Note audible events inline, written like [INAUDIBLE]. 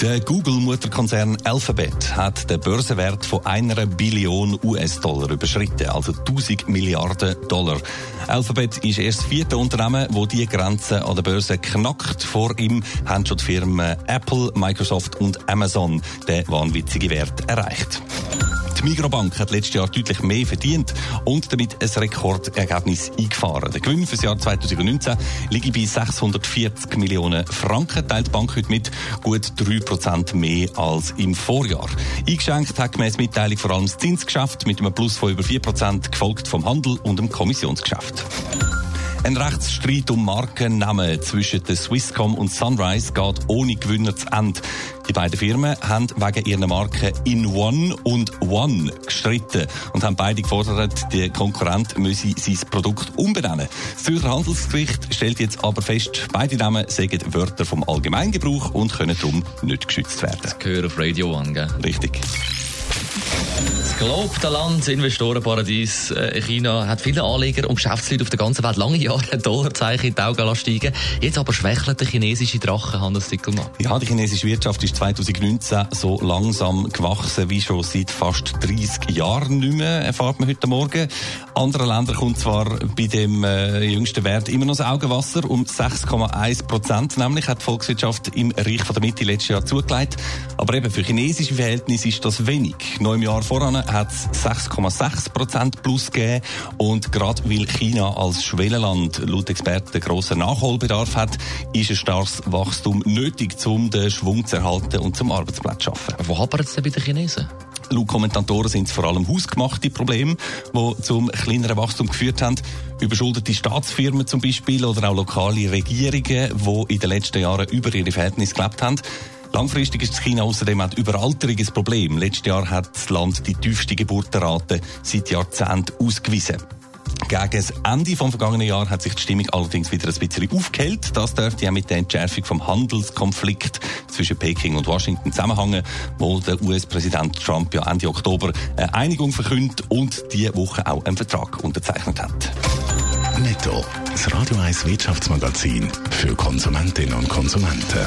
Der Google-Mutterkonzern Alphabet hat den Börsenwert von einer Billion US-Dollar überschritten, also 1000 Milliarden Dollar. Alphabet ist erst das vierte Unternehmen, wo die Grenze an der Börse knackt. Vor ihm haben schon die Firmen Apple, Microsoft und Amazon den wahnwitzigen Wert erreicht. Migrobank hat letztes Jahr deutlich mehr verdient und damit ein Rekordergebnis eingefahren. Der Gewinn für das Jahr 2019 liegt bei 640 Millionen Franken, teilt die Bank heute mit gut 3% mehr als im Vorjahr. Eingeschenkt hat gemäss Mitteilung vor allem das Zinsgeschäft mit einem Plus von über 4%, gefolgt vom Handel und dem Kommissionsgeschäft. Ein Rechtsstreit um Markennamen zwischen der Swisscom und Sunrise geht ohne Gewinner zu Ende. Die beiden Firmen haben wegen ihrer Marken In One und One gestritten und haben beide gefordert, der Konkurrent müsse sein Produkt umbenennen. Das Zürcher Handelsgericht stellt jetzt aber fest, beide Namen seien Wörter vom Allgemeingebrauch und können darum nicht geschützt werden. Das gehört auf Radio One, gell? Richtig. Gelobte Land, Investorenparadies äh, China, hat viele Anleger und Geschäftsleute auf der ganzen Welt lange [LAUGHS] Jahre Dollarzeichen in die Augen steigen Jetzt aber schwächelt der chinesische Drache, Hannes Dickelmann. Ja, die chinesische Wirtschaft ist 2019 so langsam gewachsen wie schon seit fast 30 Jahren nicht mehr, erfahrt man heute Morgen. Andere Länder kommt zwar bei dem äh, jüngsten Wert immer noch das Augenwasser, um 6,1 Prozent, nämlich hat die Volkswirtschaft im Reich von der Mitte letztes Jahr zugelegt. Aber eben für chinesische Verhältnisse ist das wenig. Noch im Jahr voran hat es 6,6 Prozent plus gegeben. Und gerade weil China als Schwellenland laut Experten grossen Nachholbedarf hat, ist ein starkes Wachstum nötig, um den Schwung zu erhalten und zum Arbeitsplatz zu schaffen. Wo hapert es denn bei den Chinesen? Laut Kommentatoren sind es vor allem hausgemachte Probleme, die zum kleineren Wachstum geführt haben. Überschuldete Staatsfirmen zum Beispiel oder auch lokale Regierungen, die in den letzten Jahren über ihre Verhältnisse gelebt haben. Langfristig ist China außerdem ein Problem. Letztes Jahr hat das Land die tiefste Geburtenrate seit Jahrzehnten ausgewiesen. Gegen das Ende des vergangenen Jahres hat sich die Stimmung allerdings wieder ein bisschen aufgehellt. Das dürfte ja mit der Entschärfung vom Handelskonflikt zwischen Peking und Washington zusammenhängen, wo der US-Präsident Trump ja Ende Oktober eine Einigung verkündet und diese Woche auch einen Vertrag unterzeichnet hat. Netto, das Radio 1 Wirtschaftsmagazin für Konsumentinnen und Konsumenten.